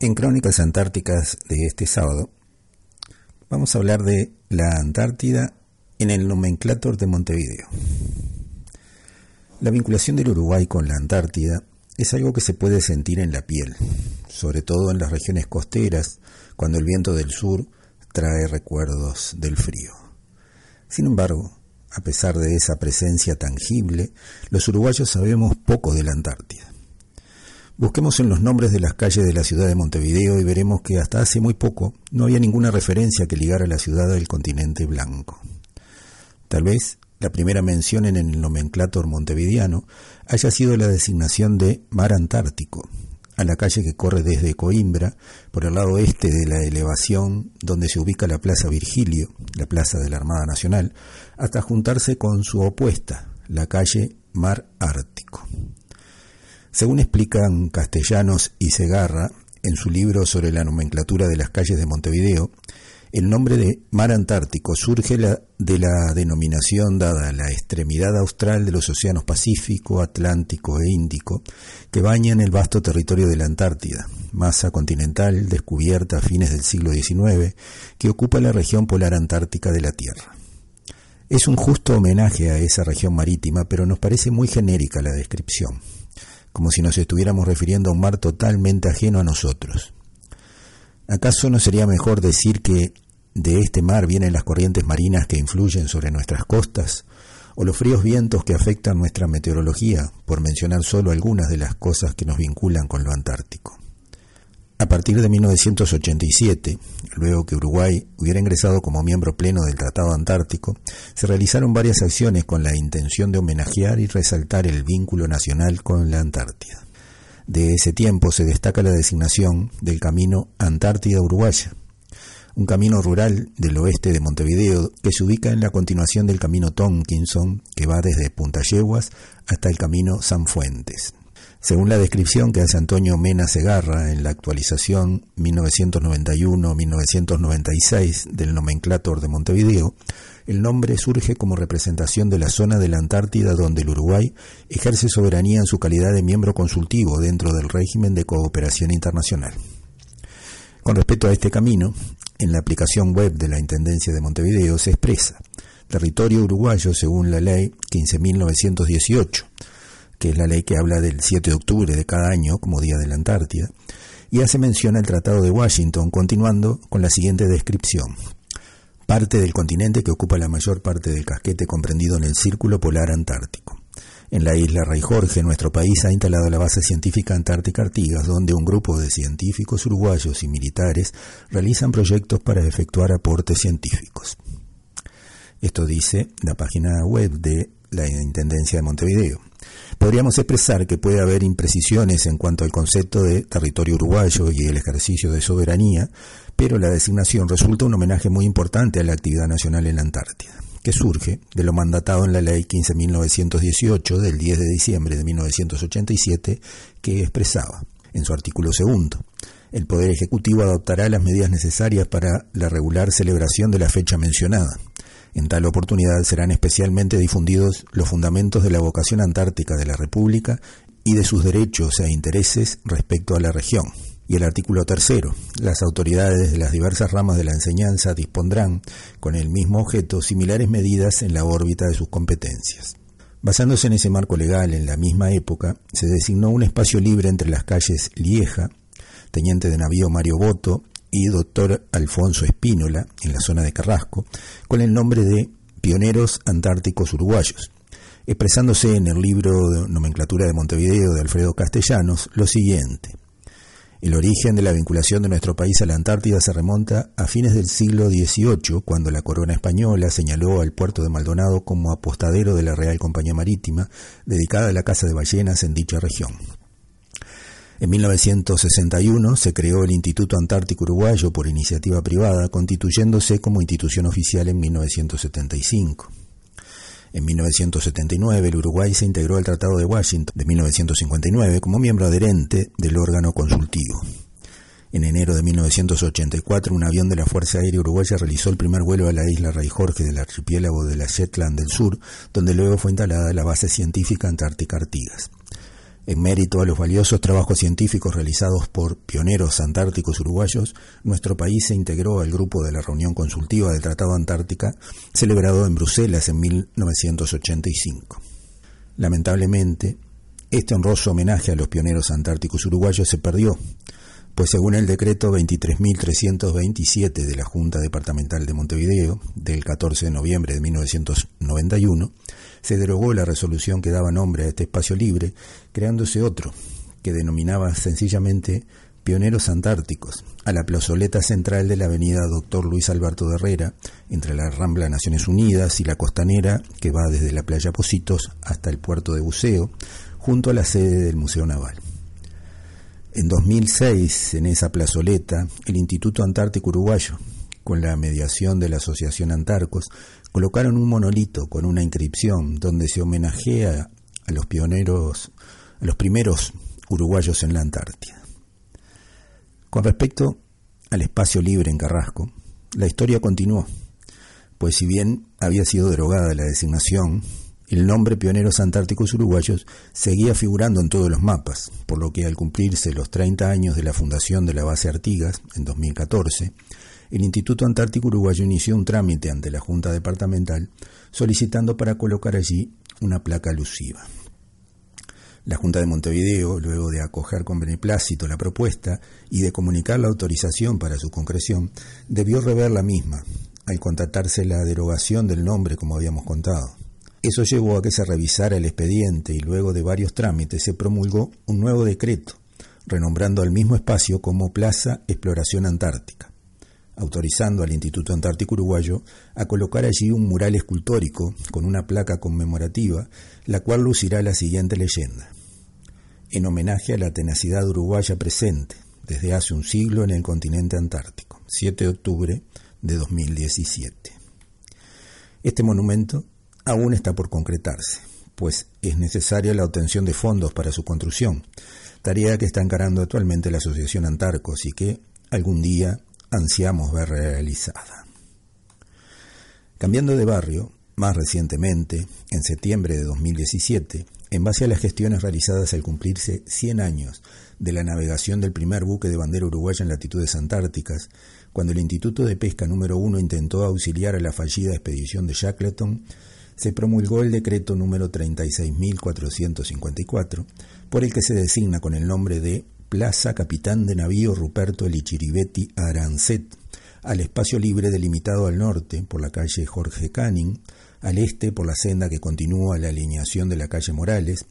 En Crónicas Antárticas de este sábado vamos a hablar de la Antártida en el nomenclator de Montevideo. La vinculación del Uruguay con la Antártida es algo que se puede sentir en la piel, sobre todo en las regiones costeras, cuando el viento del sur trae recuerdos del frío. Sin embargo, a pesar de esa presencia tangible, los uruguayos sabemos poco de la Antártida. Busquemos en los nombres de las calles de la ciudad de Montevideo y veremos que hasta hace muy poco no había ninguna referencia que ligara la ciudad al continente blanco. Tal vez la primera mención en el nomenclator montevideano haya sido la designación de Mar Antártico, a la calle que corre desde Coimbra, por el lado este de la elevación donde se ubica la Plaza Virgilio, la Plaza de la Armada Nacional, hasta juntarse con su opuesta, la calle Mar Ártico. Según explican Castellanos y Segarra en su libro sobre la nomenclatura de las calles de Montevideo, el nombre de mar Antártico surge de la denominación dada a la extremidad austral de los océanos Pacífico, Atlántico e Índico, que bañan el vasto territorio de la Antártida, masa continental descubierta a fines del siglo XIX, que ocupa la región polar antártica de la Tierra. Es un justo homenaje a esa región marítima, pero nos parece muy genérica la descripción como si nos estuviéramos refiriendo a un mar totalmente ajeno a nosotros. ¿Acaso no sería mejor decir que de este mar vienen las corrientes marinas que influyen sobre nuestras costas, o los fríos vientos que afectan nuestra meteorología, por mencionar solo algunas de las cosas que nos vinculan con lo antártico? A partir de 1987, luego que Uruguay hubiera ingresado como miembro pleno del Tratado Antártico, se realizaron varias acciones con la intención de homenajear y resaltar el vínculo nacional con la Antártida. De ese tiempo se destaca la designación del Camino Antártida Uruguaya, un camino rural del oeste de Montevideo que se ubica en la continuación del Camino Tonkinson, que va desde Punta Yeguas hasta el Camino San Fuentes. Según la descripción que hace Antonio Mena Segarra en la actualización 1991-1996 del nomenclator de Montevideo, el nombre surge como representación de la zona de la Antártida donde el Uruguay ejerce soberanía en su calidad de miembro consultivo dentro del régimen de cooperación internacional. Con respecto a este camino, en la aplicación web de la Intendencia de Montevideo se expresa territorio uruguayo según la ley 15.918 que es la ley que habla del 7 de octubre de cada año como Día de la Antártida, y hace mención al Tratado de Washington, continuando con la siguiente descripción. Parte del continente que ocupa la mayor parte del casquete comprendido en el Círculo Polar Antártico. En la isla Rey Jorge, nuestro país ha instalado la base científica Antártica Artigas, donde un grupo de científicos uruguayos y militares realizan proyectos para efectuar aportes científicos. Esto dice la página web de la Intendencia de Montevideo. Podríamos expresar que puede haber imprecisiones en cuanto al concepto de territorio uruguayo y el ejercicio de soberanía, pero la designación resulta un homenaje muy importante a la actividad nacional en la Antártida, que surge de lo mandatado en la Ley 15.918 del 10 de diciembre de 1987, que expresaba, en su artículo segundo, el Poder Ejecutivo adoptará las medidas necesarias para la regular celebración de la fecha mencionada, en tal oportunidad serán especialmente difundidos los fundamentos de la vocación antártica de la República y de sus derechos e intereses respecto a la región. Y el artículo tercero, las autoridades de las diversas ramas de la enseñanza dispondrán, con el mismo objeto, similares medidas en la órbita de sus competencias. Basándose en ese marco legal, en la misma época, se designó un espacio libre entre las calles Lieja, Teniente de Navío Mario Boto y doctor Alfonso Espínola, en la zona de Carrasco, con el nombre de Pioneros Antárticos Uruguayos, expresándose en el libro de Nomenclatura de Montevideo de Alfredo Castellanos lo siguiente. El origen de la vinculación de nuestro país a la Antártida se remonta a fines del siglo XVIII, cuando la corona española señaló al puerto de Maldonado como apostadero de la Real Compañía Marítima, dedicada a la caza de ballenas en dicha región. En 1961 se creó el Instituto Antártico Uruguayo por iniciativa privada, constituyéndose como institución oficial en 1975. En 1979 el Uruguay se integró al Tratado de Washington de 1959 como miembro adherente del órgano consultivo. En enero de 1984 un avión de la Fuerza Aérea Uruguaya realizó el primer vuelo a la isla Rey Jorge del archipiélago de la Shetland del Sur, donde luego fue instalada la base científica Antártica Artigas. En mérito a los valiosos trabajos científicos realizados por pioneros antárticos uruguayos, nuestro país se integró al grupo de la reunión consultiva del Tratado Antártica, celebrado en Bruselas en 1985. Lamentablemente, este honroso homenaje a los pioneros antárticos uruguayos se perdió, pues según el decreto 23.327 de la Junta Departamental de Montevideo del 14 de noviembre de 1991, se derogó la resolución que daba nombre a este espacio libre, creándose otro, que denominaba sencillamente Pioneros Antárticos, a la plazoleta central de la avenida Doctor Luis Alberto de Herrera, entre la Rambla Naciones Unidas y la costanera que va desde la playa Positos hasta el puerto de buceo, junto a la sede del Museo Naval. En 2006, en esa plazoleta, el Instituto Antártico Uruguayo, con la mediación de la Asociación Antarcos, colocaron un monolito con una inscripción donde se homenajea a los pioneros, a los primeros uruguayos en la Antártida. Con respecto al espacio libre en Carrasco, la historia continuó, pues si bien había sido derogada la designación, el nombre Pioneros Antárticos Uruguayos seguía figurando en todos los mapas, por lo que al cumplirse los 30 años de la fundación de la base Artigas, en 2014, el Instituto Antártico Uruguayo inició un trámite ante la Junta Departamental solicitando para colocar allí una placa alusiva. La Junta de Montevideo, luego de acoger con beneplácito la propuesta y de comunicar la autorización para su concreción, debió rever la misma, al contratarse la derogación del nombre como habíamos contado. Eso llevó a que se revisara el expediente y luego de varios trámites se promulgó un nuevo decreto, renombrando al mismo espacio como Plaza Exploración Antártica, autorizando al Instituto Antártico Uruguayo a colocar allí un mural escultórico con una placa conmemorativa, la cual lucirá la siguiente leyenda. En homenaje a la tenacidad uruguaya presente desde hace un siglo en el continente antártico, 7 de octubre de 2017. Este monumento aún está por concretarse, pues es necesaria la obtención de fondos para su construcción, tarea que está encarando actualmente la Asociación Antarcos y que algún día ansiamos ver realizada. Cambiando de barrio, más recientemente, en septiembre de 2017, en base a las gestiones realizadas al cumplirse 100 años de la navegación del primer buque de bandera uruguaya en latitudes antárticas, cuando el Instituto de Pesca número 1 intentó auxiliar a la fallida expedición de Shackleton, se promulgó el decreto número 36.454, por el que se designa con el nombre de Plaza Capitán de Navío Ruperto Elichiribetti Arancet, al espacio libre delimitado al norte por la calle Jorge Canning, al este por la senda que continúa la alineación de la calle Morales,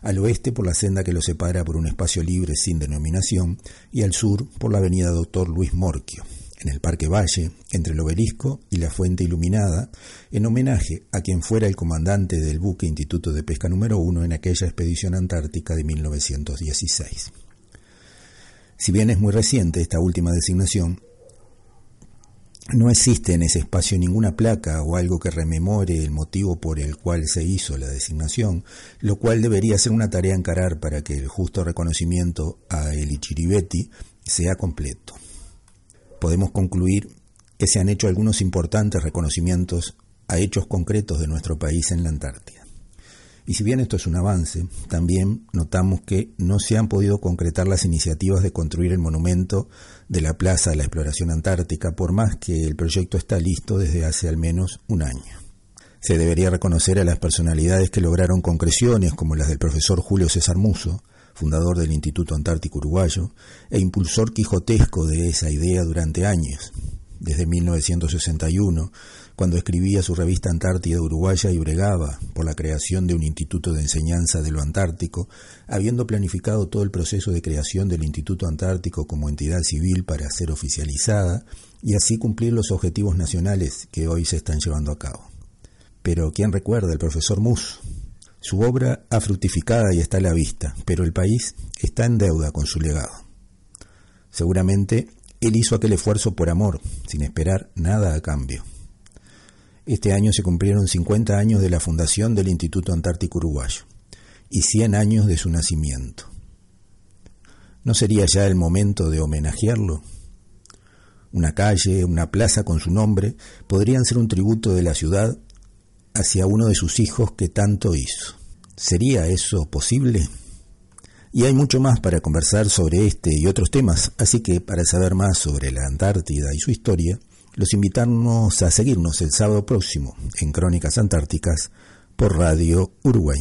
al oeste por la senda que lo separa por un espacio libre sin denominación y al sur por la avenida Doctor Luis Morquio en el Parque Valle, entre el obelisco y la fuente iluminada, en homenaje a quien fuera el comandante del buque Instituto de Pesca número 1 en aquella expedición antártica de 1916. Si bien es muy reciente esta última designación, no existe en ese espacio ninguna placa o algo que rememore el motivo por el cual se hizo la designación, lo cual debería ser una tarea a encarar para que el justo reconocimiento a el sea completo podemos concluir que se han hecho algunos importantes reconocimientos a hechos concretos de nuestro país en la Antártida. Y si bien esto es un avance, también notamos que no se han podido concretar las iniciativas de construir el monumento de la Plaza de la Exploración Antártica, por más que el proyecto está listo desde hace al menos un año. Se debería reconocer a las personalidades que lograron concreciones, como las del profesor Julio César Muso, fundador del Instituto Antártico Uruguayo, e impulsor quijotesco de esa idea durante años, desde 1961, cuando escribía su revista Antártida Uruguaya y bregaba por la creación de un instituto de enseñanza de lo antártico, habiendo planificado todo el proceso de creación del Instituto Antártico como entidad civil para ser oficializada y así cumplir los objetivos nacionales que hoy se están llevando a cabo. Pero ¿quién recuerda al profesor Mus, su obra ha fructificado y está a la vista, pero el país está en deuda con su legado. Seguramente él hizo aquel esfuerzo por amor, sin esperar nada a cambio. Este año se cumplieron 50 años de la fundación del Instituto Antártico Uruguayo y 100 años de su nacimiento. ¿No sería ya el momento de homenajearlo? Una calle, una plaza con su nombre podrían ser un tributo de la ciudad hacia uno de sus hijos que tanto hizo. ¿Sería eso posible? Y hay mucho más para conversar sobre este y otros temas, así que para saber más sobre la Antártida y su historia, los invitamos a seguirnos el sábado próximo en Crónicas Antárticas por Radio Uruguay.